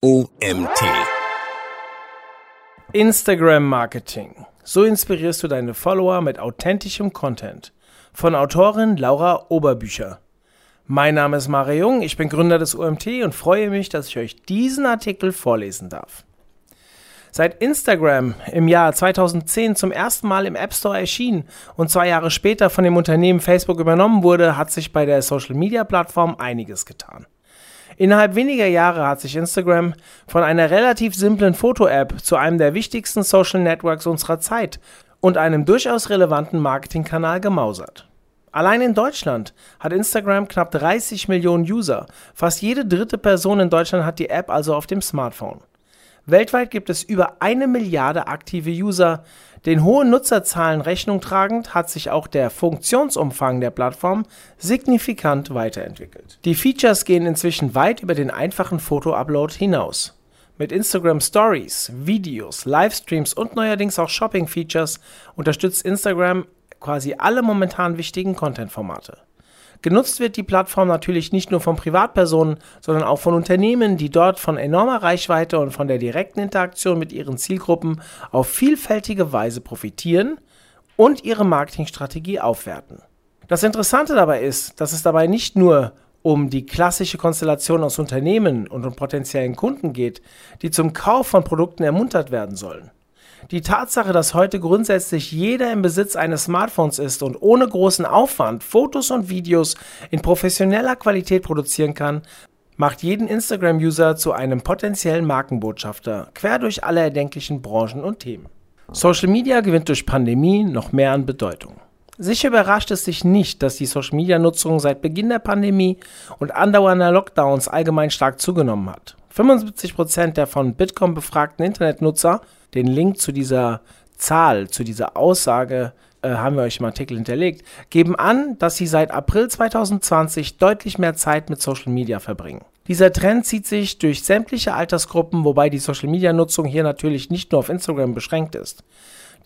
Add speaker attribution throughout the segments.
Speaker 1: OMT. Instagram Marketing. So inspirierst du deine Follower mit authentischem Content. Von Autorin Laura Oberbücher. Mein Name ist Mario Jung, ich bin Gründer des OMT und freue mich, dass ich euch diesen Artikel vorlesen darf. Seit Instagram im Jahr 2010 zum ersten Mal im App Store erschien und zwei Jahre später von dem Unternehmen Facebook übernommen wurde, hat sich bei der Social-Media-Plattform einiges getan. Innerhalb weniger Jahre hat sich Instagram von einer relativ simplen Foto-App zu einem der wichtigsten Social Networks unserer Zeit und einem durchaus relevanten Marketingkanal gemausert. Allein in Deutschland hat Instagram knapp 30 Millionen User. Fast jede dritte Person in Deutschland hat die App also auf dem Smartphone. Weltweit gibt es über eine Milliarde aktive User. Den hohen Nutzerzahlen Rechnung tragend hat sich auch der Funktionsumfang der Plattform signifikant weiterentwickelt. Die Features gehen inzwischen weit über den einfachen Foto-Upload hinaus. Mit Instagram Stories, Videos, Livestreams und neuerdings auch Shopping-Features unterstützt Instagram quasi alle momentan wichtigen Content-Formate. Genutzt wird die Plattform natürlich nicht nur von Privatpersonen, sondern auch von Unternehmen, die dort von enormer Reichweite und von der direkten Interaktion mit ihren Zielgruppen auf vielfältige Weise profitieren und ihre Marketingstrategie aufwerten. Das Interessante dabei ist, dass es dabei nicht nur um die klassische Konstellation aus Unternehmen und um potenziellen Kunden geht, die zum Kauf von Produkten ermuntert werden sollen. Die Tatsache, dass heute grundsätzlich jeder im Besitz eines Smartphones ist und ohne großen Aufwand Fotos und Videos in professioneller Qualität produzieren kann, macht jeden Instagram-User zu einem potenziellen Markenbotschafter, quer durch alle erdenklichen Branchen und Themen. Social Media gewinnt durch Pandemie noch mehr an Bedeutung. Sicher überrascht es sich nicht, dass die Social-Media-Nutzung seit Beginn der Pandemie und andauernder Lockdowns allgemein stark zugenommen hat. 75% der von Bitkom befragten Internetnutzer den Link zu dieser Zahl, zu dieser Aussage äh, haben wir euch im Artikel hinterlegt, geben an, dass sie seit April 2020 deutlich mehr Zeit mit Social Media verbringen. Dieser Trend zieht sich durch sämtliche Altersgruppen, wobei die Social Media Nutzung hier natürlich nicht nur auf Instagram beschränkt ist.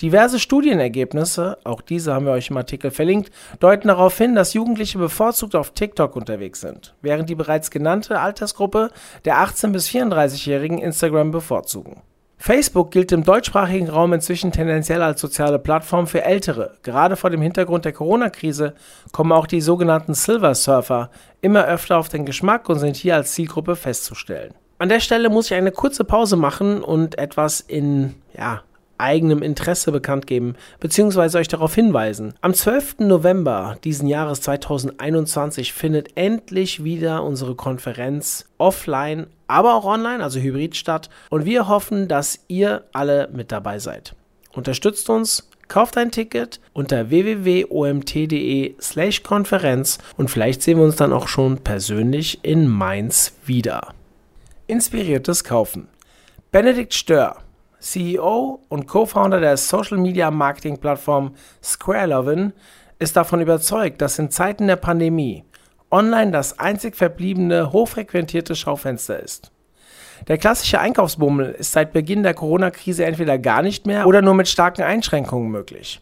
Speaker 1: Diverse Studienergebnisse, auch diese haben wir euch im Artikel verlinkt, deuten darauf hin, dass Jugendliche bevorzugt auf TikTok unterwegs sind, während die bereits genannte Altersgruppe der 18- bis 34-Jährigen Instagram bevorzugen. Facebook gilt im deutschsprachigen Raum inzwischen tendenziell als soziale Plattform für Ältere. Gerade vor dem Hintergrund der Corona-Krise kommen auch die sogenannten Silver Surfer immer öfter auf den Geschmack und sind hier als Zielgruppe festzustellen. An der Stelle muss ich eine kurze Pause machen und etwas in ja, eigenem Interesse bekannt geben, beziehungsweise euch darauf hinweisen. Am 12. November diesen Jahres 2021 findet endlich wieder unsere Konferenz offline, aber auch online, also hybrid statt. Und wir hoffen, dass ihr alle mit dabei seid. Unterstützt uns, kauft ein Ticket unter www.omt.de slash Konferenz und vielleicht sehen wir uns dann auch schon persönlich in Mainz wieder. Inspiriertes Kaufen. Benedikt Stör CEO und Co-Founder der Social Media Marketing Plattform SquareLovin, ist davon überzeugt, dass in Zeiten der Pandemie online das einzig verbliebene hochfrequentierte Schaufenster ist. Der klassische Einkaufsbummel ist seit Beginn der Corona-Krise entweder gar nicht mehr oder nur mit starken Einschränkungen möglich.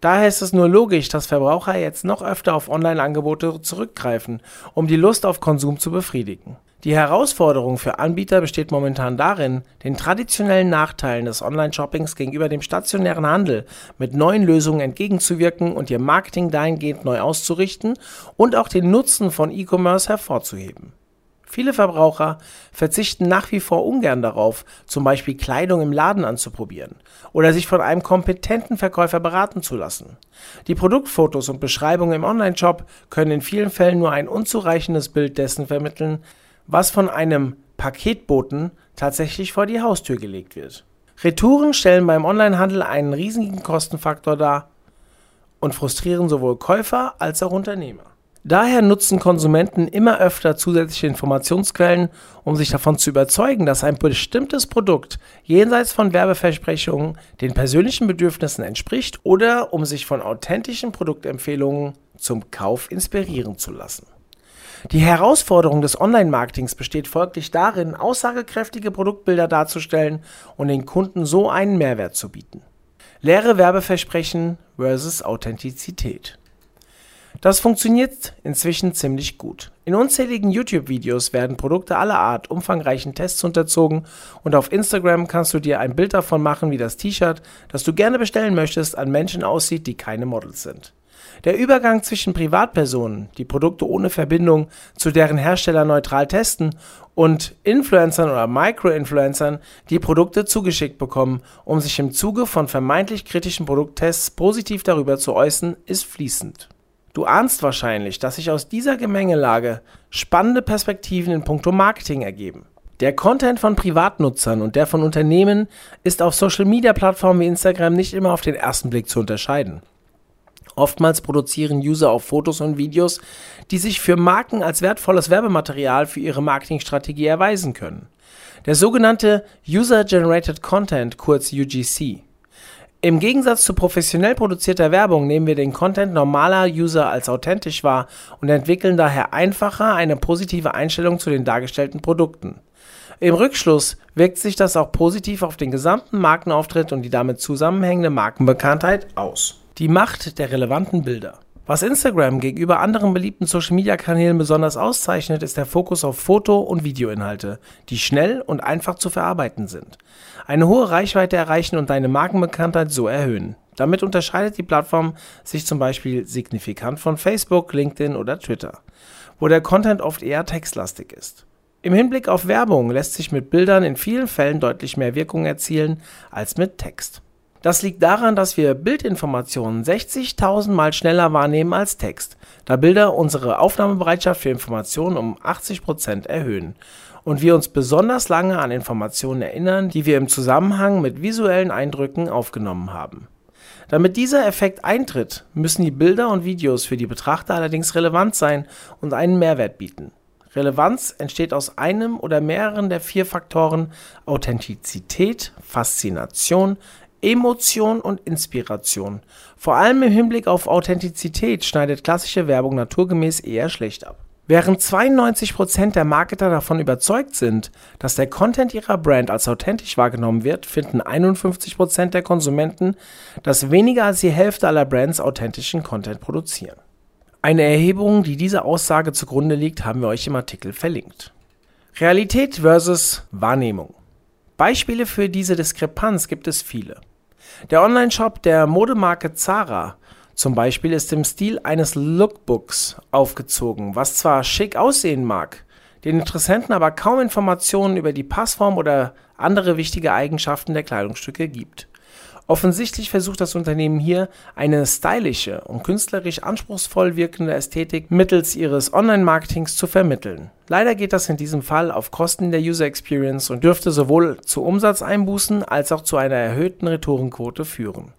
Speaker 1: Daher ist es nur logisch, dass Verbraucher jetzt noch öfter auf Online-Angebote zurückgreifen, um die Lust auf Konsum zu befriedigen. Die Herausforderung für Anbieter besteht momentan darin, den traditionellen Nachteilen des Online-Shoppings gegenüber dem stationären Handel mit neuen Lösungen entgegenzuwirken und ihr Marketing dahingehend neu auszurichten und auch den Nutzen von E-Commerce hervorzuheben. Viele Verbraucher verzichten nach wie vor ungern darauf, zum Beispiel Kleidung im Laden anzuprobieren oder sich von einem kompetenten Verkäufer beraten zu lassen. Die Produktfotos und Beschreibungen im Online-Shop können in vielen Fällen nur ein unzureichendes Bild dessen vermitteln, was von einem Paketboten tatsächlich vor die Haustür gelegt wird. Retouren stellen beim Onlinehandel einen riesigen Kostenfaktor dar und frustrieren sowohl Käufer als auch Unternehmer. Daher nutzen Konsumenten immer öfter zusätzliche Informationsquellen, um sich davon zu überzeugen, dass ein bestimmtes Produkt jenseits von Werbeversprechungen den persönlichen Bedürfnissen entspricht oder um sich von authentischen Produktempfehlungen zum Kauf inspirieren zu lassen. Die Herausforderung des Online-Marketings besteht folglich darin, aussagekräftige Produktbilder darzustellen und den Kunden so einen Mehrwert zu bieten. Leere Werbeversprechen versus Authentizität. Das funktioniert inzwischen ziemlich gut. In unzähligen YouTube-Videos werden Produkte aller Art umfangreichen Tests unterzogen und auf Instagram kannst du dir ein Bild davon machen, wie das T-Shirt, das du gerne bestellen möchtest, an Menschen aussieht, die keine Models sind. Der Übergang zwischen Privatpersonen, die Produkte ohne Verbindung zu deren Hersteller neutral testen, und Influencern oder Micro-Influencern, die Produkte zugeschickt bekommen, um sich im Zuge von vermeintlich kritischen Produkttests positiv darüber zu äußern, ist fließend. Du ahnst wahrscheinlich, dass sich aus dieser Gemengelage spannende Perspektiven in puncto Marketing ergeben. Der Content von Privatnutzern und der von Unternehmen ist auf Social-Media-Plattformen wie Instagram nicht immer auf den ersten Blick zu unterscheiden. Oftmals produzieren User auch Fotos und Videos, die sich für Marken als wertvolles Werbematerial für ihre Marketingstrategie erweisen können. Der sogenannte User-Generated Content, kurz UGC. Im Gegensatz zu professionell produzierter Werbung nehmen wir den Content normaler User als authentisch wahr und entwickeln daher einfacher eine positive Einstellung zu den dargestellten Produkten. Im Rückschluss wirkt sich das auch positiv auf den gesamten Markenauftritt und die damit zusammenhängende Markenbekanntheit aus. Die Macht der relevanten Bilder. Was Instagram gegenüber anderen beliebten Social-Media-Kanälen besonders auszeichnet, ist der Fokus auf Foto- und Videoinhalte, die schnell und einfach zu verarbeiten sind, eine hohe Reichweite erreichen und deine Markenbekanntheit so erhöhen. Damit unterscheidet die Plattform sich zum Beispiel signifikant von Facebook, LinkedIn oder Twitter, wo der Content oft eher textlastig ist. Im Hinblick auf Werbung lässt sich mit Bildern in vielen Fällen deutlich mehr Wirkung erzielen als mit Text. Das liegt daran, dass wir Bildinformationen 60.000 Mal schneller wahrnehmen als Text, da Bilder unsere Aufnahmebereitschaft für Informationen um 80 Prozent erhöhen und wir uns besonders lange an Informationen erinnern, die wir im Zusammenhang mit visuellen Eindrücken aufgenommen haben. Damit dieser Effekt eintritt, müssen die Bilder und Videos für die Betrachter allerdings relevant sein und einen Mehrwert bieten. Relevanz entsteht aus einem oder mehreren der vier Faktoren Authentizität, Faszination, Emotion und Inspiration. Vor allem im Hinblick auf Authentizität schneidet klassische Werbung naturgemäß eher schlecht ab. Während 92% der Marketer davon überzeugt sind, dass der Content ihrer Brand als authentisch wahrgenommen wird, finden 51% der Konsumenten, dass weniger als die Hälfte aller Brands authentischen Content produzieren. Eine Erhebung, die dieser Aussage zugrunde liegt, haben wir euch im Artikel verlinkt. Realität versus Wahrnehmung. Beispiele für diese Diskrepanz gibt es viele. Der Onlineshop der Modemarke Zara zum Beispiel ist im Stil eines Lookbooks aufgezogen, was zwar schick aussehen mag, den Interessenten aber kaum Informationen über die Passform oder andere wichtige Eigenschaften der Kleidungsstücke gibt. Offensichtlich versucht das Unternehmen hier eine stylische und künstlerisch anspruchsvoll wirkende Ästhetik mittels ihres Online-Marketings zu vermitteln. Leider geht das in diesem Fall auf Kosten der User Experience und dürfte sowohl zu Umsatzeinbußen als auch zu einer erhöhten Retourenquote führen.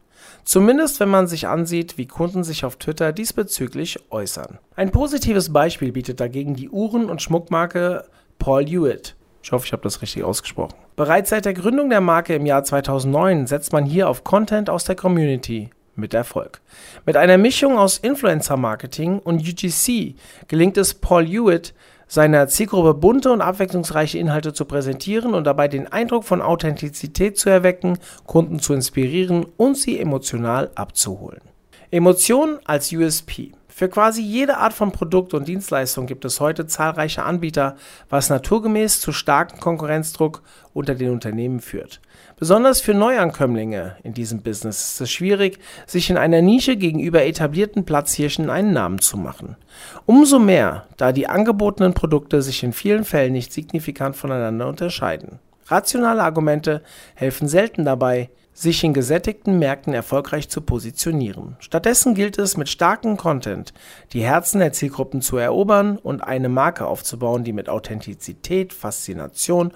Speaker 1: Zumindest wenn man sich ansieht, wie Kunden sich auf Twitter diesbezüglich äußern. Ein positives Beispiel bietet dagegen die Uhren- und Schmuckmarke Paul Hewitt. Ich hoffe, ich habe das richtig ausgesprochen. Bereits seit der Gründung der Marke im Jahr 2009 setzt man hier auf Content aus der Community mit Erfolg. Mit einer Mischung aus Influencer-Marketing und UGC gelingt es Paul Hewitt, seiner Zielgruppe bunte und abwechslungsreiche Inhalte zu präsentieren und dabei den Eindruck von Authentizität zu erwecken, Kunden zu inspirieren und sie emotional abzuholen. Emotionen als USP. Für quasi jede Art von Produkt und Dienstleistung gibt es heute zahlreiche Anbieter, was naturgemäß zu starkem Konkurrenzdruck unter den Unternehmen führt. Besonders für Neuankömmlinge in diesem Business ist es schwierig, sich in einer Nische gegenüber etablierten Platzhirschen einen Namen zu machen. Umso mehr, da die angebotenen Produkte sich in vielen Fällen nicht signifikant voneinander unterscheiden. Rationale Argumente helfen selten dabei, sich in gesättigten Märkten erfolgreich zu positionieren. Stattdessen gilt es, mit starkem Content die Herzen der Zielgruppen zu erobern und eine Marke aufzubauen, die mit Authentizität, Faszination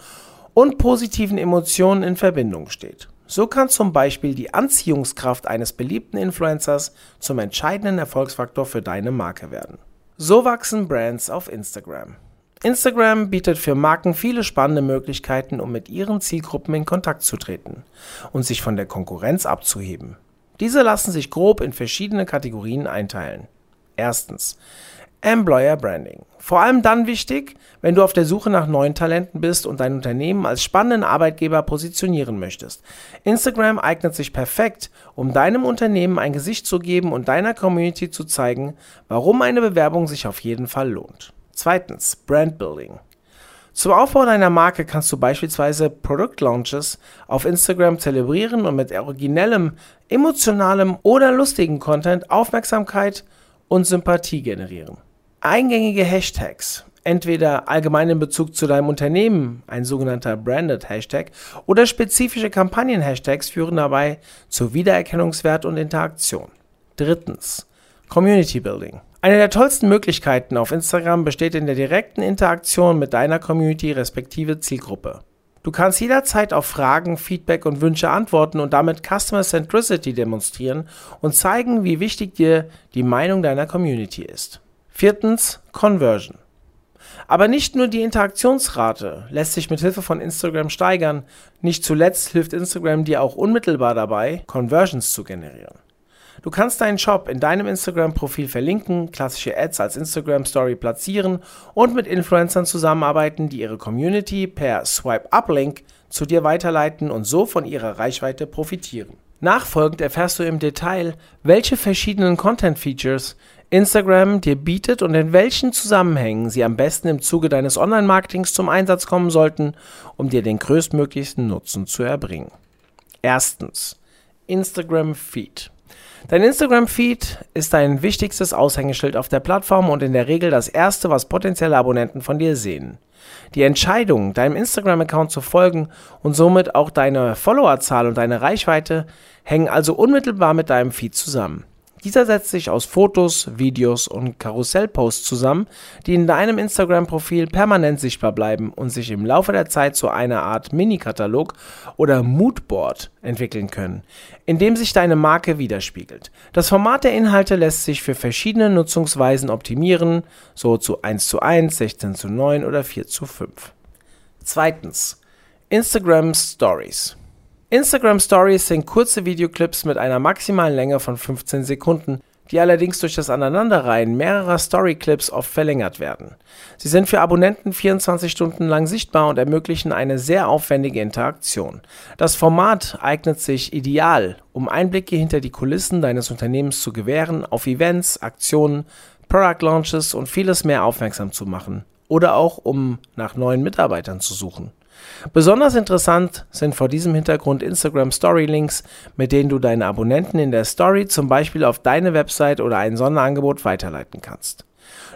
Speaker 1: und positiven Emotionen in Verbindung steht. So kann zum Beispiel die Anziehungskraft eines beliebten Influencers zum entscheidenden Erfolgsfaktor für deine Marke werden. So wachsen Brands auf Instagram. Instagram bietet für Marken viele spannende Möglichkeiten, um mit ihren Zielgruppen in Kontakt zu treten und sich von der Konkurrenz abzuheben. Diese lassen sich grob in verschiedene Kategorien einteilen. Erstens Employer Branding. Vor allem dann wichtig, wenn du auf der Suche nach neuen Talenten bist und dein Unternehmen als spannenden Arbeitgeber positionieren möchtest. Instagram eignet sich perfekt, um deinem Unternehmen ein Gesicht zu geben und deiner Community zu zeigen, warum eine Bewerbung sich auf jeden Fall lohnt. Zweitens, Brand Building. Zum Aufbau deiner Marke kannst du beispielsweise Produktlaunches auf Instagram zelebrieren und mit originellem, emotionalem oder lustigem Content Aufmerksamkeit und Sympathie generieren. Eingängige Hashtags, entweder allgemein in Bezug zu deinem Unternehmen, ein sogenannter Branded Hashtag, oder spezifische Kampagnen-Hashtags führen dabei zu Wiedererkennungswert und Interaktion. Drittens. Community Building. Eine der tollsten Möglichkeiten auf Instagram besteht in der direkten Interaktion mit deiner Community respektive Zielgruppe. Du kannst jederzeit auf Fragen, Feedback und Wünsche antworten und damit Customer Centricity demonstrieren und zeigen, wie wichtig dir die Meinung deiner Community ist. Viertens, Conversion. Aber nicht nur die Interaktionsrate lässt sich mit Hilfe von Instagram steigern, nicht zuletzt hilft Instagram dir auch unmittelbar dabei, Conversions zu generieren. Du kannst deinen Shop in deinem Instagram-Profil verlinken, klassische Ads als Instagram-Story platzieren und mit Influencern zusammenarbeiten, die ihre Community per Swipe-Up-Link zu dir weiterleiten und so von ihrer Reichweite profitieren. Nachfolgend erfährst du im Detail, welche verschiedenen Content-Features Instagram dir bietet und in welchen Zusammenhängen sie am besten im Zuge deines Online-Marketings zum Einsatz kommen sollten, um dir den größtmöglichsten Nutzen zu erbringen. Erstens. Instagram Feed. Dein Instagram-Feed ist dein wichtigstes Aushängeschild auf der Plattform und in der Regel das erste, was potenzielle Abonnenten von dir sehen. Die Entscheidung, deinem Instagram-Account zu folgen und somit auch deine Followerzahl und deine Reichweite hängen also unmittelbar mit deinem Feed zusammen. Dieser setzt sich aus Fotos, Videos und Karussellposts zusammen, die in deinem Instagram-Profil permanent sichtbar bleiben und sich im Laufe der Zeit zu einer Art Mini-Katalog oder Moodboard entwickeln können, in dem sich deine Marke widerspiegelt. Das Format der Inhalte lässt sich für verschiedene Nutzungsweisen optimieren, so zu 1 zu 1, 16 zu 9 oder 4 zu 5. Zweitens. Instagram Stories. Instagram Stories sind kurze Videoclips mit einer maximalen Länge von 15 Sekunden, die allerdings durch das Aneinanderreihen mehrerer Storyclips oft verlängert werden. Sie sind für Abonnenten 24 Stunden lang sichtbar und ermöglichen eine sehr aufwendige Interaktion. Das Format eignet sich ideal, um Einblicke hinter die Kulissen deines Unternehmens zu gewähren, auf Events, Aktionen, Product Launches und vieles mehr aufmerksam zu machen oder auch um nach neuen Mitarbeitern zu suchen. Besonders interessant sind vor diesem Hintergrund Instagram Story Links, mit denen du deine Abonnenten in der Story zum Beispiel auf deine Website oder ein Sonderangebot weiterleiten kannst.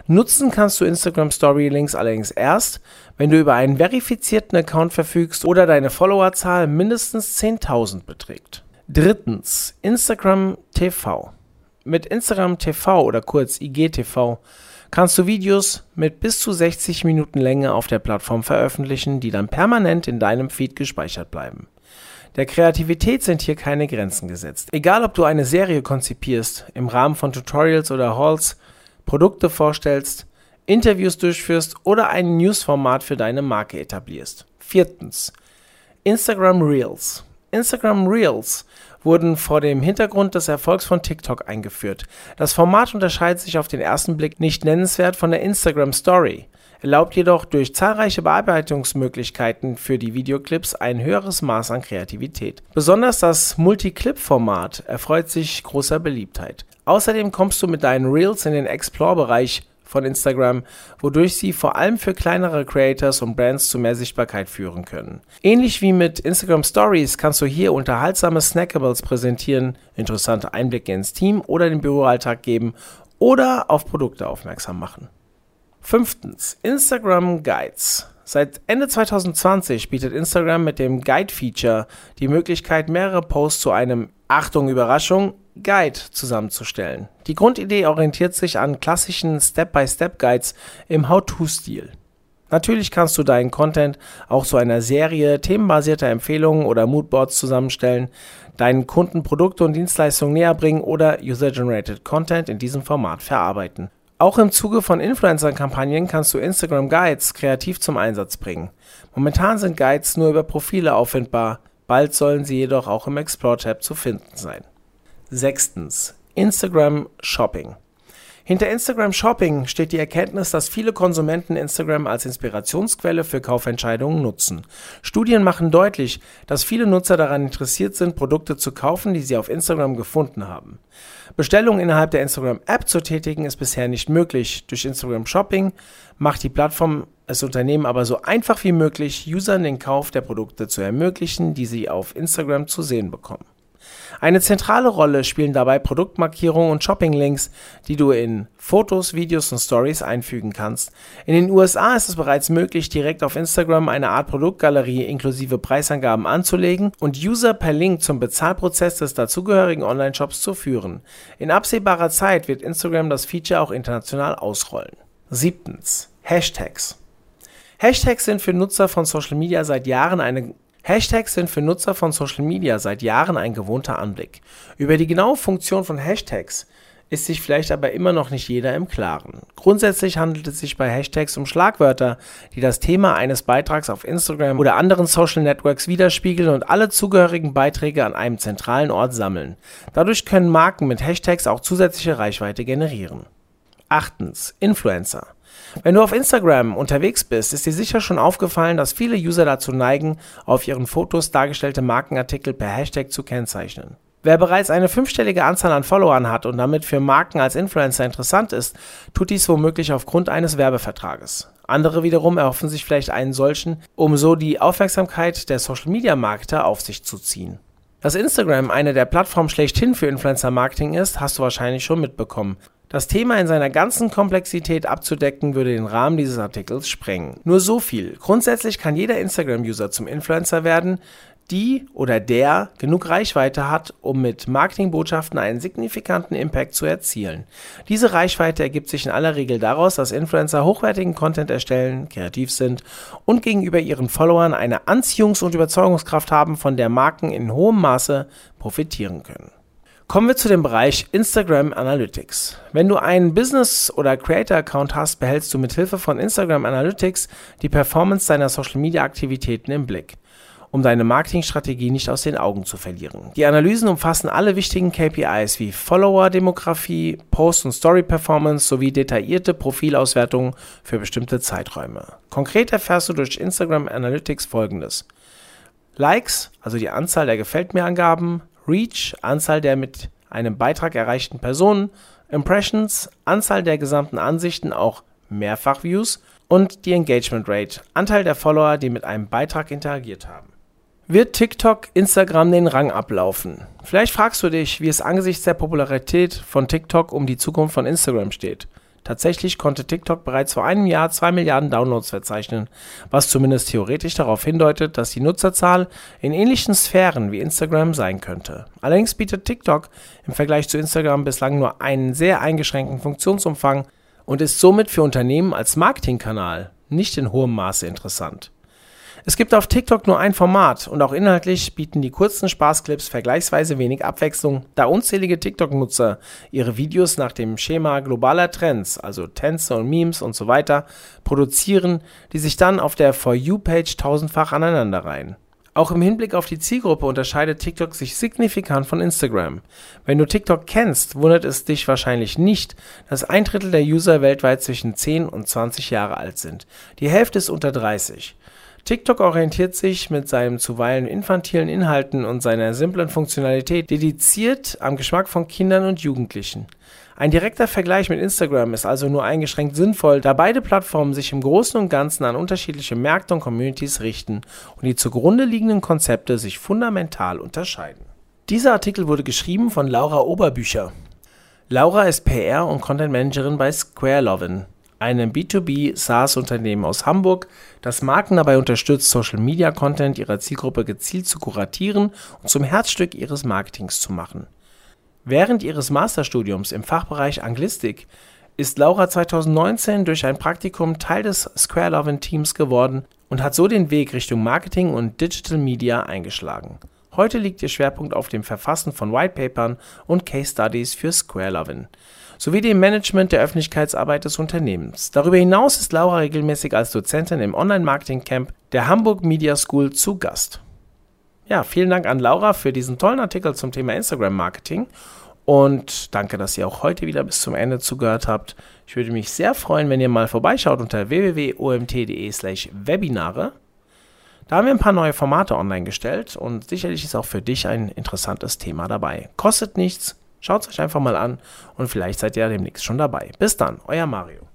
Speaker 1: Nutzen kannst du Instagram Story Links allerdings erst, wenn du über einen verifizierten Account verfügst oder deine Followerzahl mindestens 10.000 beträgt. Drittens, Instagram TV. Mit Instagram TV oder kurz IGTV kannst du Videos mit bis zu 60 Minuten Länge auf der Plattform veröffentlichen, die dann permanent in deinem Feed gespeichert bleiben. Der Kreativität sind hier keine Grenzen gesetzt. Egal ob du eine Serie konzipierst, im Rahmen von Tutorials oder Halls, Produkte vorstellst, Interviews durchführst oder ein Newsformat für deine Marke etablierst. Viertens. Instagram Reels. Instagram Reels wurden vor dem Hintergrund des Erfolgs von TikTok eingeführt. Das Format unterscheidet sich auf den ersten Blick nicht nennenswert von der Instagram Story, erlaubt jedoch durch zahlreiche Bearbeitungsmöglichkeiten für die Videoclips ein höheres Maß an Kreativität. Besonders das Multiclip-Format erfreut sich großer Beliebtheit. Außerdem kommst du mit deinen Reels in den Explore-Bereich von Instagram, wodurch sie vor allem für kleinere Creators und Brands zu mehr Sichtbarkeit führen können. Ähnlich wie mit Instagram Stories kannst du hier unterhaltsame Snackables präsentieren, interessante Einblicke ins Team oder den Büroalltag geben oder auf Produkte aufmerksam machen. Fünftens, Instagram Guides. Seit Ende 2020 bietet Instagram mit dem Guide-Feature die Möglichkeit, mehrere Posts zu einem Achtung Überraschung Guide zusammenzustellen. Die Grundidee orientiert sich an klassischen Step-by-Step-Guides im How-To-Stil. Natürlich kannst du deinen Content auch zu einer Serie themenbasierter Empfehlungen oder Moodboards zusammenstellen, deinen Kunden Produkte und Dienstleistungen näher bringen oder User-Generated Content in diesem Format verarbeiten. Auch im Zuge von Influencer-Kampagnen kannst du Instagram Guides kreativ zum Einsatz bringen. Momentan sind Guides nur über Profile auffindbar, bald sollen sie jedoch auch im Explore-Tab zu finden sein. Sechstens. Instagram Shopping. Hinter Instagram Shopping steht die Erkenntnis, dass viele Konsumenten Instagram als Inspirationsquelle für Kaufentscheidungen nutzen. Studien machen deutlich, dass viele Nutzer daran interessiert sind, Produkte zu kaufen, die sie auf Instagram gefunden haben. Bestellungen innerhalb der Instagram App zu tätigen ist bisher nicht möglich. Durch Instagram Shopping macht die Plattform es Unternehmen aber so einfach wie möglich, Usern den Kauf der Produkte zu ermöglichen, die sie auf Instagram zu sehen bekommen. Eine zentrale Rolle spielen dabei Produktmarkierungen und Shoppinglinks, die du in Fotos, Videos und Stories einfügen kannst. In den USA ist es bereits möglich, direkt auf Instagram eine Art Produktgalerie inklusive Preisangaben anzulegen und User per Link zum Bezahlprozess des dazugehörigen Online-Shops zu führen. In absehbarer Zeit wird Instagram das Feature auch international ausrollen. Siebtens. Hashtags. Hashtags sind für Nutzer von Social Media seit Jahren eine Hashtags sind für Nutzer von Social Media seit Jahren ein gewohnter Anblick. Über die genaue Funktion von Hashtags ist sich vielleicht aber immer noch nicht jeder im Klaren. Grundsätzlich handelt es sich bei Hashtags um Schlagwörter, die das Thema eines Beitrags auf Instagram oder anderen Social Networks widerspiegeln und alle zugehörigen Beiträge an einem zentralen Ort sammeln. Dadurch können Marken mit Hashtags auch zusätzliche Reichweite generieren. Achtens. Influencer. Wenn du auf Instagram unterwegs bist, ist dir sicher schon aufgefallen, dass viele User dazu neigen, auf ihren Fotos dargestellte Markenartikel per Hashtag zu kennzeichnen. Wer bereits eine fünfstellige Anzahl an Followern hat und damit für Marken als Influencer interessant ist, tut dies womöglich aufgrund eines Werbevertrages. Andere wiederum erhoffen sich vielleicht einen solchen, um so die Aufmerksamkeit der Social-Media-Marketer auf sich zu ziehen. Dass Instagram eine der Plattformen schlechthin für Influencer-Marketing ist, hast du wahrscheinlich schon mitbekommen. Das Thema in seiner ganzen Komplexität abzudecken, würde den Rahmen dieses Artikels sprengen. Nur so viel. Grundsätzlich kann jeder Instagram-User zum Influencer werden, die oder der genug Reichweite hat, um mit Marketingbotschaften einen signifikanten Impact zu erzielen. Diese Reichweite ergibt sich in aller Regel daraus, dass Influencer hochwertigen Content erstellen, kreativ sind und gegenüber ihren Followern eine Anziehungs- und Überzeugungskraft haben, von der Marken in hohem Maße profitieren können. Kommen wir zu dem Bereich Instagram Analytics. Wenn du einen Business- oder Creator-Account hast, behältst du mit Hilfe von Instagram Analytics die Performance deiner Social-Media-Aktivitäten im Blick, um deine Marketingstrategie nicht aus den Augen zu verlieren. Die Analysen umfassen alle wichtigen KPIs wie Follower-Demografie, Post- und Story-Performance sowie detaillierte Profilauswertungen für bestimmte Zeiträume. Konkret erfährst du durch Instagram Analytics folgendes. Likes, also die Anzahl der Gefällt mir Angaben, Reach, Anzahl der mit einem Beitrag erreichten Personen, Impressions, Anzahl der gesamten Ansichten, auch Mehrfach-Views und die Engagement Rate, Anteil der Follower, die mit einem Beitrag interagiert haben. Wird TikTok Instagram den Rang ablaufen? Vielleicht fragst du dich, wie es angesichts der Popularität von TikTok um die Zukunft von Instagram steht. Tatsächlich konnte TikTok bereits vor einem Jahr 2 Milliarden Downloads verzeichnen, was zumindest theoretisch darauf hindeutet, dass die Nutzerzahl in ähnlichen Sphären wie Instagram sein könnte. Allerdings bietet TikTok im Vergleich zu Instagram bislang nur einen sehr eingeschränkten Funktionsumfang und ist somit für Unternehmen als Marketingkanal nicht in hohem Maße interessant. Es gibt auf TikTok nur ein Format und auch inhaltlich bieten die kurzen Spaßclips vergleichsweise wenig Abwechslung, da unzählige TikTok-Nutzer ihre Videos nach dem Schema globaler Trends, also Tänze und Memes und so weiter, produzieren, die sich dann auf der For You-Page tausendfach aneinanderreihen. Auch im Hinblick auf die Zielgruppe unterscheidet TikTok sich signifikant von Instagram. Wenn du TikTok kennst, wundert es dich wahrscheinlich nicht, dass ein Drittel der User weltweit zwischen 10 und 20 Jahre alt sind. Die Hälfte ist unter 30. TikTok orientiert sich mit seinen zuweilen infantilen Inhalten und seiner simplen Funktionalität dediziert am Geschmack von Kindern und Jugendlichen. Ein direkter Vergleich mit Instagram ist also nur eingeschränkt sinnvoll, da beide Plattformen sich im Großen und Ganzen an unterschiedliche Märkte und Communities richten und die zugrunde liegenden Konzepte sich fundamental unterscheiden. Dieser Artikel wurde geschrieben von Laura Oberbücher. Laura ist PR und Content Managerin bei SquareLovin einem B2B SaaS-Unternehmen aus Hamburg, das Marken dabei unterstützt, Social-Media-Content ihrer Zielgruppe gezielt zu kuratieren und zum Herzstück ihres Marketings zu machen. Während ihres Masterstudiums im Fachbereich Anglistik ist Laura 2019 durch ein Praktikum Teil des SquareLovin-Teams geworden und hat so den Weg Richtung Marketing und Digital Media eingeschlagen. Heute liegt ihr Schwerpunkt auf dem Verfassen von Whitepapern und Case Studies für SquareLovin sowie dem Management der Öffentlichkeitsarbeit des Unternehmens. Darüber hinaus ist Laura regelmäßig als Dozentin im Online-Marketing-Camp der Hamburg Media School zu Gast. Ja, vielen Dank an Laura für diesen tollen Artikel zum Thema Instagram-Marketing. Und danke, dass ihr auch heute wieder bis zum Ende zugehört habt. Ich würde mich sehr freuen, wenn ihr mal vorbeischaut unter www.omt.de/slash Webinare. Da haben wir ein paar neue Formate online gestellt und sicherlich ist auch für dich ein interessantes Thema dabei. Kostet nichts, schaut es euch einfach mal an und vielleicht seid ihr demnächst schon dabei. Bis dann, euer Mario.